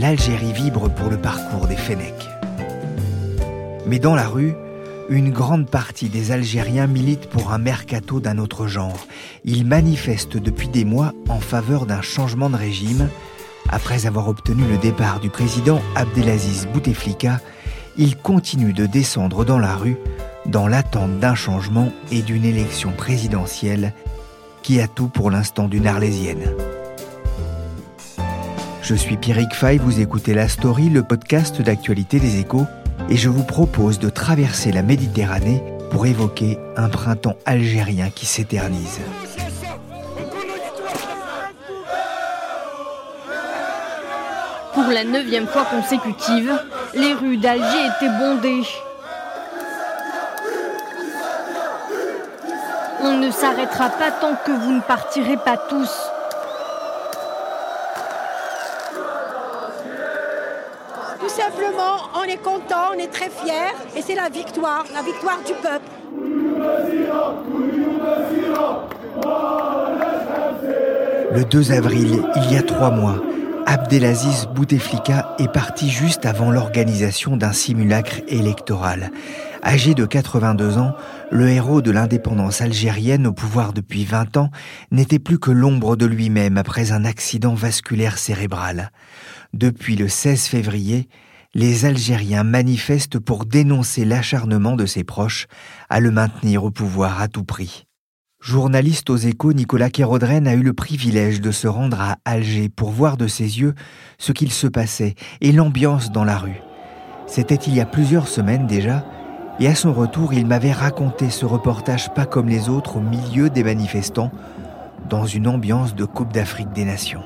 l'Algérie vibre pour le parcours des Fennecs. Mais dans la rue, une grande partie des Algériens militent pour un mercato d'un autre genre. Ils manifestent depuis des mois en faveur d'un changement de régime. Après avoir obtenu le départ du président Abdelaziz Bouteflika, ils continuent de descendre dans la rue dans l'attente d'un changement et d'une élection présidentielle qui a tout pour l'instant d'une arlésienne. Je suis Pierrick Fay, vous écoutez La Story, le podcast d'actualité des échos, et je vous propose de traverser la Méditerranée pour évoquer un printemps algérien qui s'éternise. Pour la neuvième fois consécutive, les rues d'Alger étaient bondées. On ne s'arrêtera pas tant que vous ne partirez pas tous. On est content, on est très fiers et c'est la victoire, la victoire du peuple. Le 2 avril, il y a trois mois, Abdelaziz Bouteflika est parti juste avant l'organisation d'un simulacre électoral. Âgé de 82 ans, le héros de l'indépendance algérienne au pouvoir depuis 20 ans n'était plus que l'ombre de lui-même après un accident vasculaire cérébral. Depuis le 16 février, les Algériens manifestent pour dénoncer l'acharnement de ses proches à le maintenir au pouvoir à tout prix. Journaliste aux échos, Nicolas Kérodren a eu le privilège de se rendre à Alger pour voir de ses yeux ce qu'il se passait et l'ambiance dans la rue. C'était il y a plusieurs semaines déjà, et à son retour, il m'avait raconté ce reportage pas comme les autres au milieu des manifestants, dans une ambiance de Coupe d'Afrique des Nations.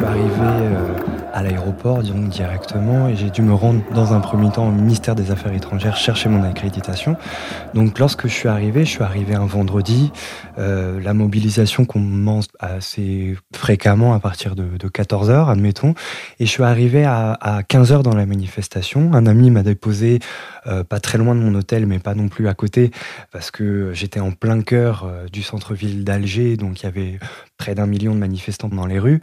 Suis arrivé euh, l'aéroport donc directement et j'ai dû me rendre dans un premier temps au ministère des Affaires étrangères chercher mon accréditation. Donc lorsque je suis arrivé, je suis arrivé un vendredi. Euh, la mobilisation commence assez fréquemment à partir de, 14 h admettons. Et je suis arrivé à, 15 h dans la manifestation. Un ami m'a déposé euh, pas très loin de mon hôtel, mais pas non plus à côté, parce que j'étais en plein cœur euh, du centre-ville d'Alger, donc il y avait près d'un million de manifestants dans les rues.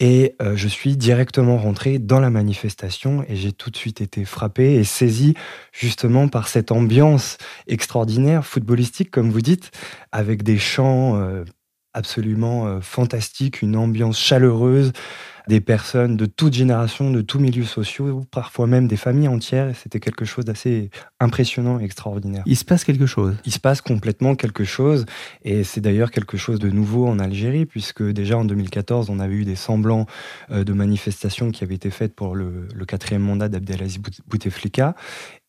Et je suis directement rentré dans la manifestation et j'ai tout de suite été frappé et saisi justement par cette ambiance extraordinaire, footballistique comme vous dites, avec des chants euh, absolument euh, fantastiques, une ambiance chaleureuse, des personnes de toute génération, de tous milieux sociaux, parfois même des familles entières. C'était quelque chose d'assez impressionnant et extraordinaire. Il se passe quelque chose. Il se passe complètement quelque chose. Et c'est d'ailleurs quelque chose de nouveau en Algérie, puisque déjà en 2014, on avait eu des semblants euh, de manifestations qui avaient été faites pour le, quatrième mandat d'Abdelaziz Bouteflika.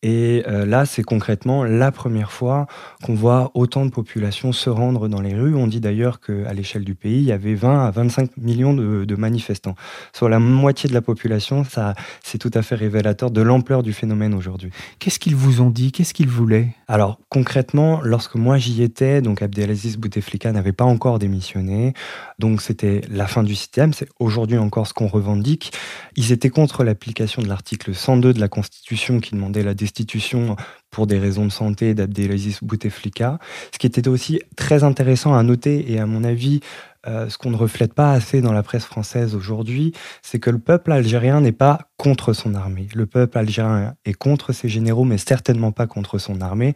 Et euh, là, c'est concrètement la première fois qu'on voit autant de populations se rendre dans les rues. On dit d'ailleurs qu'à l'échelle du pays, il y avait 20 à 25 millions de, de manifestants. Sur la moitié de la population, ça, c'est tout à fait révélateur de l'ampleur du phénomène aujourd'hui. Qu'est-ce qu'ils vous ont dit? Qu'est-ce qu'ils voulaient? Alors, concrètement, lorsque moi j'y étais, donc Abdelaziz Bouteflika n'avait pas encore démissionné. Donc, c'était la fin du système. C'est aujourd'hui encore ce qu'on revendique. Ils étaient contre l'application de l'article 102 de la Constitution qui demandait la destitution pour des raisons de santé d'Abdelaziz Bouteflika. Ce qui était aussi très intéressant à noter et à mon avis euh, ce qu'on ne reflète pas assez dans la presse française aujourd'hui, c'est que le peuple algérien n'est pas contre son armée. Le peuple algérien est contre ses généraux, mais certainement pas contre son armée,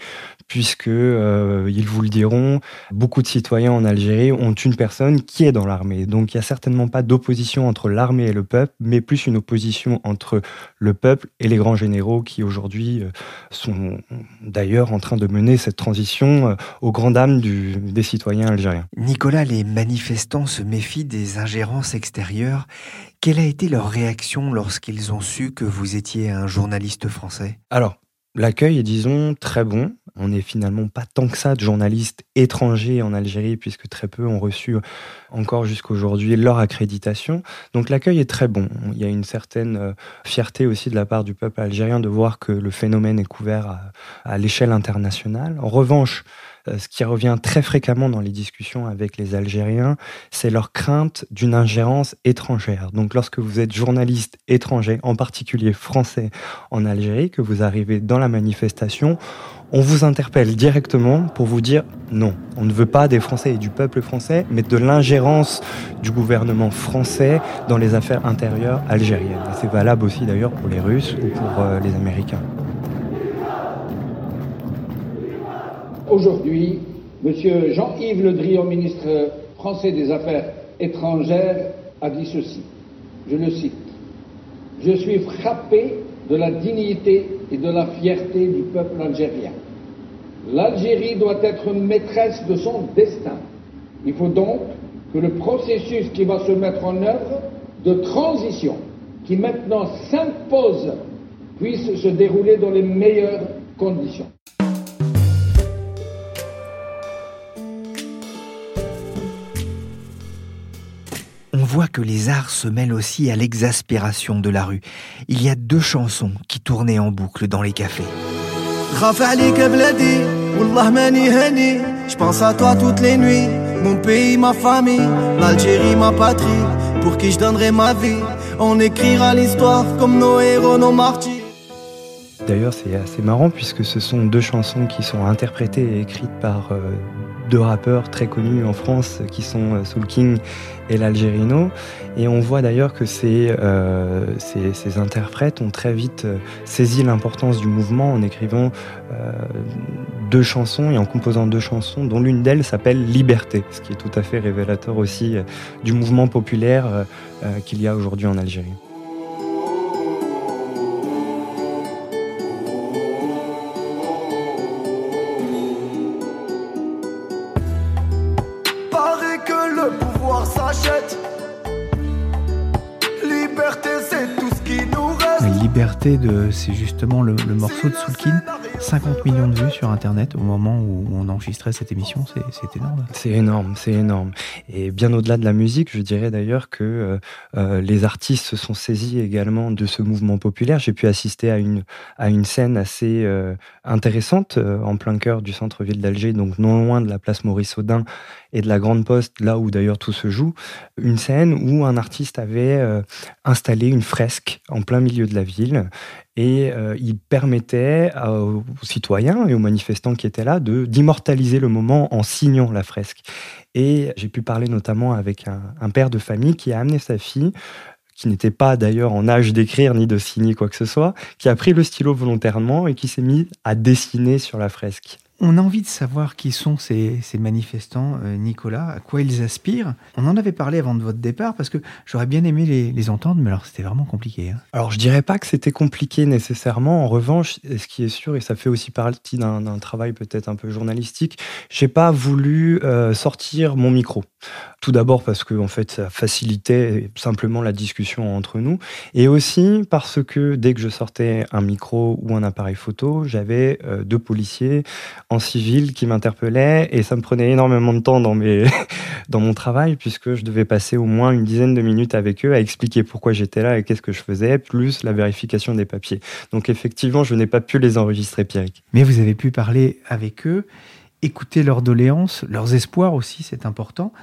puisque euh, ils vous le diront, beaucoup de citoyens en Algérie ont une personne qui est dans l'armée. Donc il y a certainement pas d'opposition entre l'armée et le peuple, mais plus une opposition entre le peuple et les grands généraux qui aujourd'hui euh, sont d'ailleurs en train de mener cette transition aux grandes dames des citoyens algériens. Nicolas, les manifestants se méfient des ingérences extérieures. Quelle a été leur réaction lorsqu'ils ont su que vous étiez un journaliste français? Alors, L'accueil est, disons, très bon. On n'est finalement pas tant que ça de journalistes étrangers en Algérie, puisque très peu ont reçu encore jusqu'à aujourd'hui leur accréditation. Donc l'accueil est très bon. Il y a une certaine euh, fierté aussi de la part du peuple algérien de voir que le phénomène est couvert à, à l'échelle internationale. En revanche, ce qui revient très fréquemment dans les discussions avec les Algériens, c'est leur crainte d'une ingérence étrangère. Donc lorsque vous êtes journaliste étranger, en particulier français en Algérie, que vous arrivez dans la manifestation, on vous interpelle directement pour vous dire non, on ne veut pas des Français et du peuple français, mais de l'ingérence du gouvernement français dans les affaires intérieures algériennes. c'est valable aussi d'ailleurs pour les Russes ou pour euh, les Américains. Aujourd'hui, M. Jean-Yves Le Drian, ministre français des Affaires étrangères, a dit ceci. Je le cite. Je suis frappé de la dignité et de la fierté du peuple algérien. L'Algérie doit être maîtresse de son destin. Il faut donc que le processus qui va se mettre en œuvre de transition, qui maintenant s'impose, puisse se dérouler dans les meilleures conditions. Voit que les arts se mêlent aussi à l'exaspération de la rue. Il y a deux chansons qui tournaient en boucle dans les cafés. Je pense à toi toutes les nuits, mon pays, ma famille, l'Algérie, ma patrie, pour qui je donnerai ma vie. On écrira l'histoire comme nos héros, nos martyrs. D'ailleurs, c'est assez marrant puisque ce sont deux chansons qui sont interprétées et écrites par euh, deux rappeurs très connus en France qui sont euh, Soul King et l'Algerino. Et on voit d'ailleurs que ces, euh, ces, interprètes ont très vite euh, saisi l'importance du mouvement en écrivant deux chansons et en composant deux chansons, dont l'une d'elles s'appelle Liberté, ce qui est tout à fait révélateur aussi du mouvement populaire qu'il y a aujourd'hui en Algérie. C'est justement le, morceau de Soulkin. 50 millions de vues sur Internet au moment où on enregistrait cette émission, c'est énorme. C'est énorme, c'est énorme. Et bien au-delà de la musique, je dirais d'ailleurs que euh, euh, les artistes se sont saisis également de ce mouvement populaire. J'ai pu assister à une, à une scène assez euh, intéressante en plein cœur du centre-ville d'Alger, donc non loin de la place Maurice Audin et de la Grande Poste, là où d'ailleurs tout se joue. Une scène où un artiste avait installé une fresque en plein milieu de la ville et euh, il permettait aux citoyens et aux manifestants qui étaient là de d'immortaliser le moment en signant la fresque. Et j'ai pu parler notamment avec un, père de famille qui a amené sa fille qui n'était pas d'ailleurs en âge d'écrire ni de signer quoi que ce soit, qui a pris le stylo volontairement et qui s'est mis à dessiner sur la fresque. On a envie de savoir qui sont ces, manifestants, euh, Nicolas, à quoi ils aspirent. On en avait parlé avant de votre départ parce que j'aurais bien aimé les, entendre, mais alors c'était vraiment compliqué. Hein. Alors je dirais pas que c'était compliqué nécessairement. En revanche, ce qui est sûr, et ça fait aussi partie d'un travail peut-être un peu journalistique, j'ai pas voulu euh, sortir mon micro. Tout d'abord parce que en fait ça facilitait simplement la discussion entre nous, et aussi parce que dès que je sortais un micro ou un appareil photo, j'avais euh, deux policiers en civil qui m'interpellaient et ça me prenait énormément de temps dans mes dans mon travail puisque je devais passer au moins une dizaine de minutes avec eux à expliquer pourquoi j'étais là et qu'est-ce que je faisais, plus la vérification des papiers. Donc effectivement, je n'ai pas pu les enregistrer, Pierrick. Mais vous avez pu parler avec eux, écouter leurs doléances, leurs espoirs aussi, c'est important.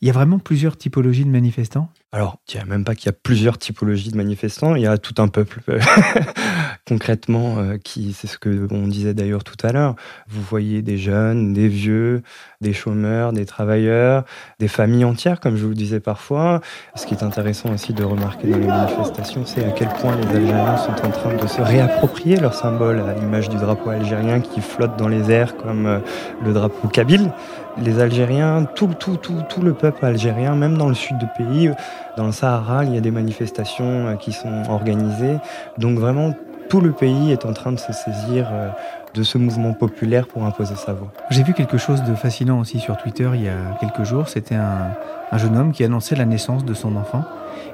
Il y a vraiment plusieurs typologies de manifestants alors, je dirais même pas qu'il y a plusieurs typologies de manifestants, il y a tout un peuple, concrètement, euh, qui, c'est ce que on disait d'ailleurs tout à l'heure. Vous voyez des jeunes, des vieux, des chômeurs, des travailleurs, des familles entières, comme je vous le disais parfois. Ce qui est intéressant aussi de remarquer dans les manifestations, c'est à quel point les Algériens sont en train de se réapproprier leur symbole, à l'image du drapeau algérien qui flotte dans les airs comme euh, le drapeau kabyle les Algériens, tout, tout, tout, tout le peuple algérien, même dans le sud du pays, dans le Sahara, il y a des manifestations euh, qui sont organisées. Donc vraiment, tout le pays est en train de se saisir euh, de ce mouvement populaire pour imposer sa voix. J'ai vu quelque chose de fascinant aussi sur Twitter il y a quelques jours. C'était un, jeune homme qui annonçait la naissance de son enfant.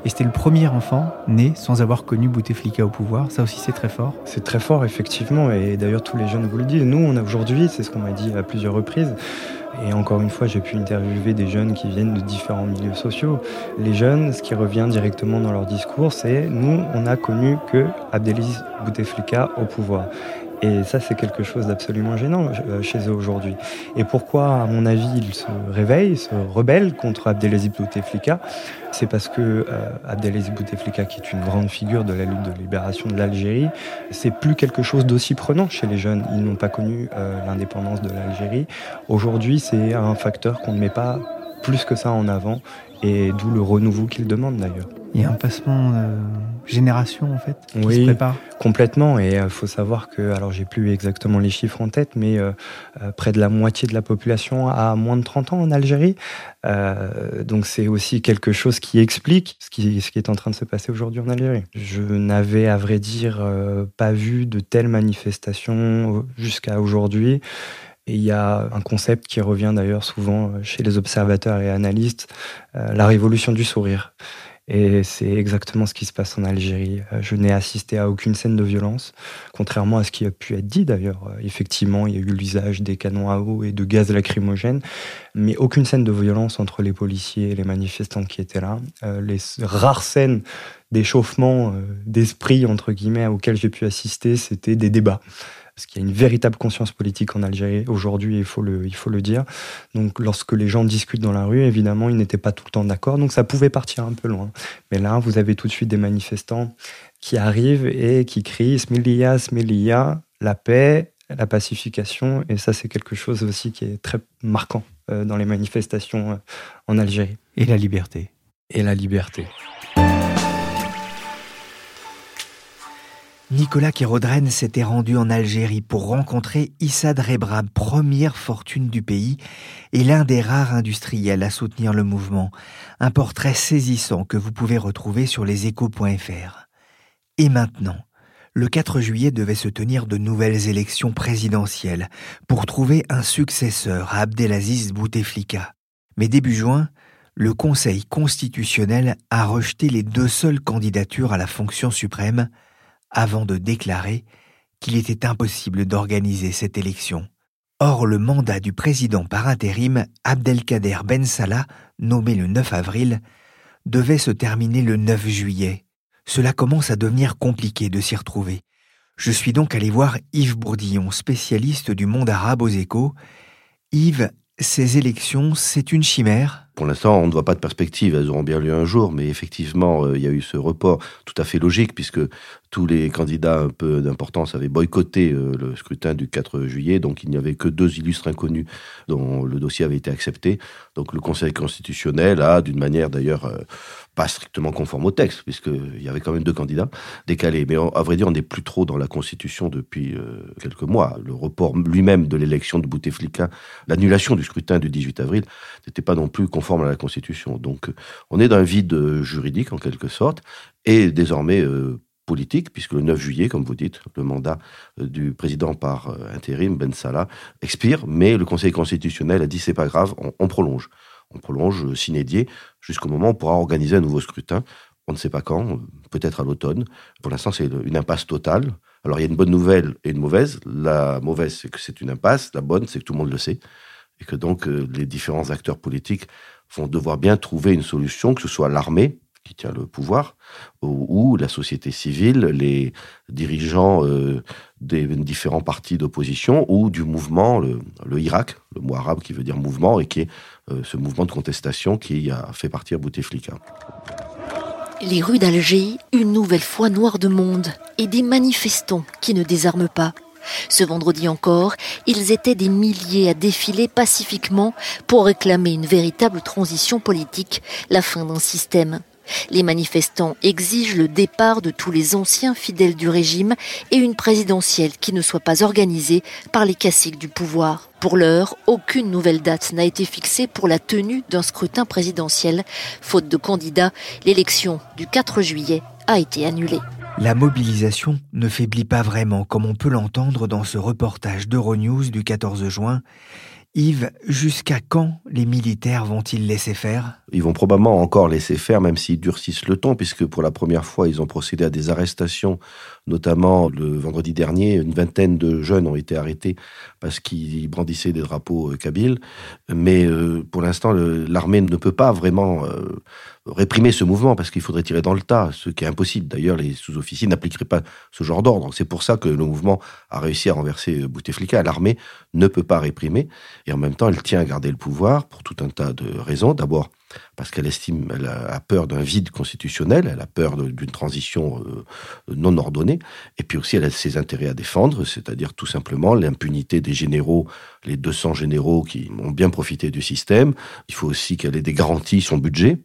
Et c'était le premier enfant né sans avoir connu Bouteflika au pouvoir. Ça aussi, c'est très fort. C'est très fort, effectivement. Et d'ailleurs, tous les jeunes vous le disent. Nous, on a aujourd'hui, c'est ce qu'on m'a dit à plusieurs reprises, et encore une fois, j'ai pu interviewer des jeunes qui viennent de différents milieux sociaux. Les jeunes, ce qui revient directement dans leur discours, c'est nous, on a connu que Abdelaziz Bouteflika au pouvoir. Et ça, c'est quelque chose d'absolument gênant euh, chez eux aujourd'hui. Et pourquoi, à mon avis, ils se réveillent, se rebellent contre Abdelaziz Bouteflika? C'est parce que euh, Abdelaziz Bouteflika, qui est une grande figure de la lutte de libération de l'Algérie, c'est plus quelque chose d'aussi prenant chez les jeunes. Ils n'ont pas connu euh, l'indépendance de l'Algérie. Aujourd'hui, c'est un facteur qu'on ne met pas plus que ça en avant, et d'où le renouveau qu'ils demandent d'ailleurs. Il y a un passement de génération en fait qui se prépare. Complètement. Et il euh, faut savoir que, alors j'ai plus exactement les chiffres en tête, mais euh, euh, près de la moitié de la population a moins de 30 ans en Algérie. donc c'est aussi quelque chose qui explique ce qui, ce qui est en train de se passer aujourd'hui en Algérie. Je n'avais à vrai dire pas vu de telles manifestations jusqu'à aujourd'hui. Et il y a un concept qui revient d'ailleurs souvent chez les observateurs et analystes, la révolution du sourire. Et c'est exactement ce qui se passe en Algérie. Euh, je n'ai assisté à aucune scène de violence, contrairement à ce qui a pu être dit d'ailleurs. Euh, effectivement, il y a eu l'usage des canons à eau et de gaz lacrymogène, mais aucune scène de violence entre les policiers et les manifestants qui étaient là. Euh, les rares scènes d'échauffement d'esprit, entre guillemets, auxquelles j'ai pu assister, c'était des débats parce qu'il y a une véritable conscience politique en Algérie aujourd'hui, il faut le, il faut le dire. Donc lorsque les gens discutent dans la rue, évidemment, ils n'étaient pas tout le temps d'accord, donc ça pouvait partir un peu loin. Mais là, vous avez tout de suite des manifestants qui arrivent et qui crient Smilia, Smilia, la paix, la pacification, et ça c'est quelque chose aussi qui est très marquant euh, dans les manifestations euh, en Algérie. Et la liberté. Et la liberté. Nicolas Kérodren s'était rendu en Algérie pour rencontrer Issa Drebra, première fortune du pays et l'un des rares industriels à soutenir le mouvement. Un portrait saisissant que vous pouvez retrouver sur leséchos.fr. Et maintenant, le 4 juillet devait se tenir de nouvelles élections présidentielles pour trouver un successeur à Abdelaziz Bouteflika. Mais début juin, le Conseil constitutionnel a rejeté les deux seules candidatures à la fonction suprême, avant de déclarer qu'il était impossible d'organiser cette élection. Or, le mandat du président par intérim, Abdelkader Ben Salah, nommé le 9 avril, devait se terminer le 9 juillet. Cela commence à devenir compliqué de s'y retrouver. Je suis donc allé voir Yves Bourdillon, spécialiste du monde arabe aux échos. Yves, ces élections, c'est une chimère? Pour l'instant, on ne voit pas de perspective. Elles auront bien lieu un jour, mais effectivement, euh, il y a eu ce report tout à fait logique, puisque tous les candidats un peu d'importance avaient boycotté euh, le scrutin du 4 juillet, donc il n'y avait que deux illustres inconnus dont le dossier avait été accepté. Donc le Conseil constitutionnel a, d'une manière d'ailleurs euh, pas strictement conforme au texte, puisqu'il y avait quand même deux candidats décalés. Mais à vrai dire, on n'est plus trop dans la Constitution depuis quelques mois. Le report lui-même de l'élection de Bouteflika, l'annulation du scrutin du 18 avril, n'était pas non plus conforme à la Constitution. Donc on est dans un vide juridique en quelque sorte, et désormais euh, politique, puisque le 9 juillet, comme vous dites, le mandat euh, du président par euh, intérim, Ben Salah, expire, mais le Conseil constitutionnel a dit c'est pas grave, on, prolonge. On prolonge s'inédier jusqu'au moment où on pourra organiser un nouveau scrutin. On ne sait pas quand, peut-être à l'automne. Pour l'instant, c'est une impasse totale. Alors, il y a une bonne nouvelle et une mauvaise. La mauvaise, c'est que c'est une impasse. La bonne, c'est que tout le monde le sait. Et que donc, les différents acteurs politiques vont devoir bien trouver une solution, que ce soit l'armée qui tient le pouvoir, ou, la société civile, les dirigeants euh, des différents partis d'opposition, ou du mouvement, le, Irak, le mot arabe qui veut dire mouvement, et qui est euh, ce mouvement de contestation qui a fait partir Bouteflika. Les rues d'Alger, une nouvelle fois noires de monde, et des manifestants qui ne désarment pas. Ce vendredi encore, ils étaient des milliers à défiler pacifiquement pour réclamer une véritable transition politique, la fin d'un système. Les manifestants exigent le départ de tous les anciens fidèles du régime et une présidentielle qui ne soit pas organisée par les caciques du pouvoir. Pour l'heure, aucune nouvelle date n'a été fixée pour la tenue d'un scrutin présidentiel. Faute de candidats, l'élection du 4 juillet a été annulée. La mobilisation ne faiblit pas vraiment, comme on peut l'entendre dans ce reportage d'Euronews du 14 juin. Yves, jusqu'à quand les militaires vont-ils laisser faire? Ils vont probablement encore laisser faire, même s'ils durcissent le ton, puisque pour la première fois, ils ont procédé à des arrestations, notamment le vendredi dernier, une vingtaine de jeunes ont été arrêtés parce qu'ils brandissaient des drapeaux euh, kabyles. Mais euh, pour l'instant, l'armée ne peut pas vraiment euh, réprimer ce mouvement parce qu'il faudrait tirer dans le tas, ce qui est impossible. D'ailleurs, les sous-officiers n'appliqueraient pas ce genre d'ordre. C'est pour ça que le mouvement a réussi à renverser Bouteflika. L'armée ne peut pas réprimer et en même temps, elle tient à garder le pouvoir pour tout un tas de raisons. D'abord, parce qu'elle estime, elle a peur d'un vide constitutionnel, elle a peur d'une transition euh, non ordonnée, et puis aussi elle a ses intérêts à défendre, c'est-à-dire tout simplement l'impunité des généraux, les 200 généraux qui ont bien profité du système. Il faut aussi qu'elle ait des garanties son budget,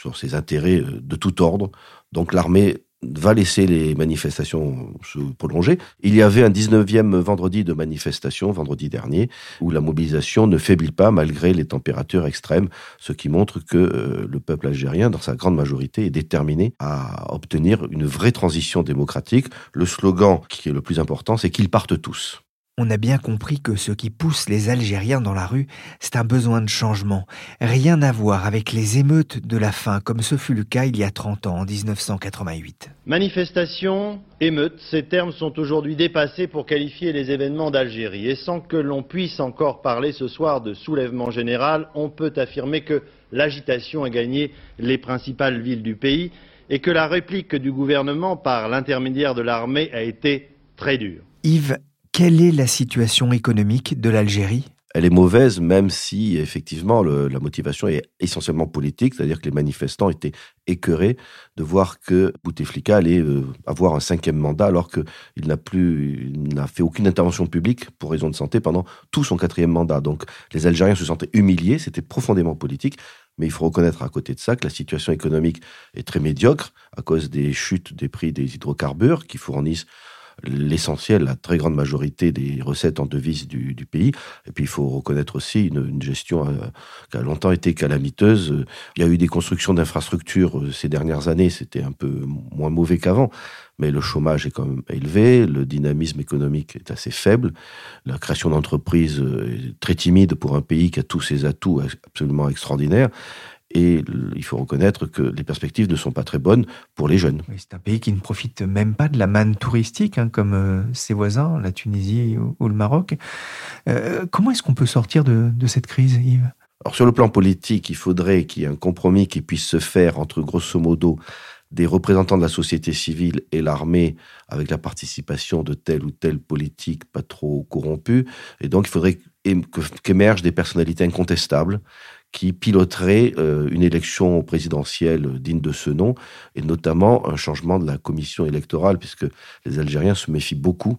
sur ses intérêts euh, de tout ordre. Donc l'armée va laisser les manifestations se prolonger. Il y avait un 19e vendredi de manifestation, vendredi dernier, où la mobilisation ne faiblit pas malgré les températures extrêmes, ce qui montre que euh, le peuple algérien, dans sa grande majorité, est déterminé à obtenir une vraie transition démocratique. Le slogan qui est le plus important, c'est qu'ils partent tous. On a bien compris que ce qui pousse les Algériens dans la rue, c'est un besoin de changement. Rien à voir avec les émeutes de la faim, comme ce fut le cas il y a 30 ans, en 1988. Manifestation, émeute, ces termes sont aujourd'hui dépassés pour qualifier les événements d'Algérie. Et sans que l'on puisse encore parler ce soir de soulèvement général, on peut affirmer que l'agitation a gagné les principales villes du pays et que la réplique du gouvernement par l'intermédiaire de l'armée a été très dure. Yves, quelle est la situation économique de l'Algérie? Elle est mauvaise, même si effectivement la motivation est essentiellement politique, c'est-à-dire que les manifestants étaient écœurés de voir que Bouteflika allait euh, avoir un cinquième mandat alors qu'il n'a plus, n'a fait aucune intervention publique pour raison de santé pendant tout son quatrième mandat. Donc les Algériens se sentaient humiliés, c'était profondément politique. Mais il faut reconnaître à côté de ça que la situation économique est très médiocre à cause des chutes des prix des hydrocarbures qui fournissent l'essentiel, la très grande majorité des recettes en devises du, pays. Et puis il faut reconnaître aussi une, gestion euh, qui a longtemps été calamiteuse. Il y a eu des constructions d'infrastructures euh, ces dernières années, c'était un peu moins mauvais qu'avant. Mais le chômage est quand même élevé, le dynamisme économique est assez faible, la création d'entreprises euh, est très timide pour un pays qui a tous ses atouts absolument extraordinaires. Et il faut reconnaître que les perspectives ne sont pas très bonnes pour les jeunes. c'est un pays qui ne profite même pas de la manne touristique, hein, comme euh, ses voisins, la Tunisie ou, le Maroc. Euh, comment est-ce qu'on peut sortir de, cette crise, Yves? Alors, sur le plan politique, il faudrait qu'il y ait un compromis qui puisse se faire entre, grosso modo, des représentants de la société civile et l'armée avec la participation de tel ou tel politique pas trop corrompu. Et donc, il faudrait qu'émergent des personnalités incontestables qui piloterait euh, une élection présidentielle digne de ce nom, et notamment un changement de la commission électorale, puisque les Algériens se méfient beaucoup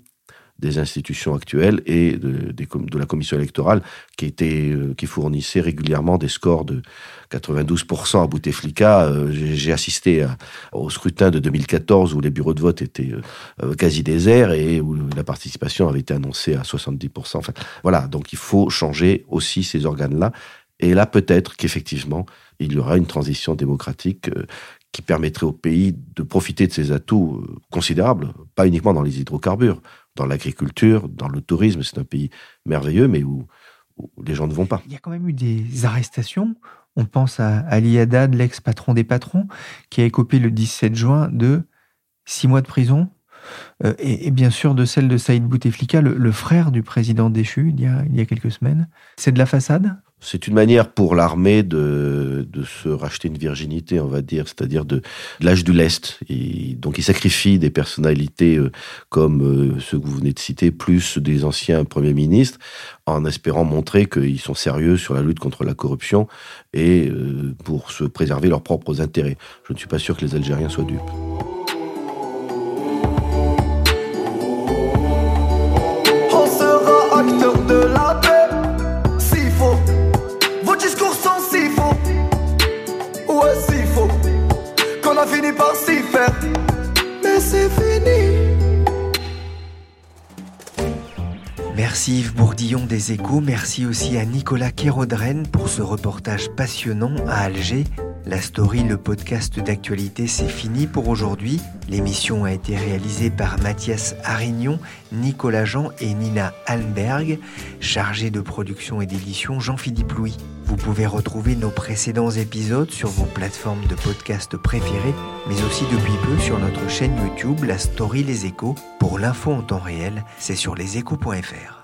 des institutions actuelles et de, la commission électorale qui, était, euh, qui fournissait régulièrement des scores de 92% à Bouteflika. Euh, j'ai assisté au scrutin de 2014 où les bureaux de vote étaient quasi déserts et où la participation avait été annoncée à 70%. Enfin, voilà, donc il faut changer aussi ces organes-là et là, peut-être qu'effectivement, il y aura une transition démocratique euh, qui permettrait au pays de profiter de ses atouts euh, considérables, pas uniquement dans les hydrocarbures, dans l'agriculture, dans le tourisme. C'est un pays merveilleux, mais où, les gens ne vont pas. Il y a quand même eu des arrestations. On pense à Ali Haddad, l'ex-patron des patrons, qui a écopé le 17 juin de six mois de prison euh, et, bien sûr de celle de Saïd Bouteflika, le, frère du président déchu il y a, il y a quelques semaines. C'est de la façade? C'est une manière pour l'armée de, de, se racheter une virginité, on va dire, c'est-à-dire de, l'âge du lest. Et donc, il sacrifie des personnalités euh, comme euh, ceux que vous venez de citer, plus des anciens premiers ministres, en espérant montrer qu'ils sont sérieux sur la lutte contre la corruption et pour se préserver leurs propres intérêts. Je ne suis pas sûr que les Algériens soient dupes. Merci Yves Bourdillon des Échos, merci aussi à Nicolas Kérodren pour ce reportage passionnant à Alger. La story, le podcast d'actualité, c'est fini pour aujourd'hui. L'émission a été réalisée par Mathias Arignon, Nicolas Jean et Nina Allenberg, chargé de production et d'édition Jean-Philippe Louis. Vous pouvez retrouver nos précédents épisodes sur vos plateformes de podcast préférées, mais aussi depuis peu sur notre chaîne YouTube La Story Les Échos. Pour l'info en temps réel, c'est sur leséchos.fr.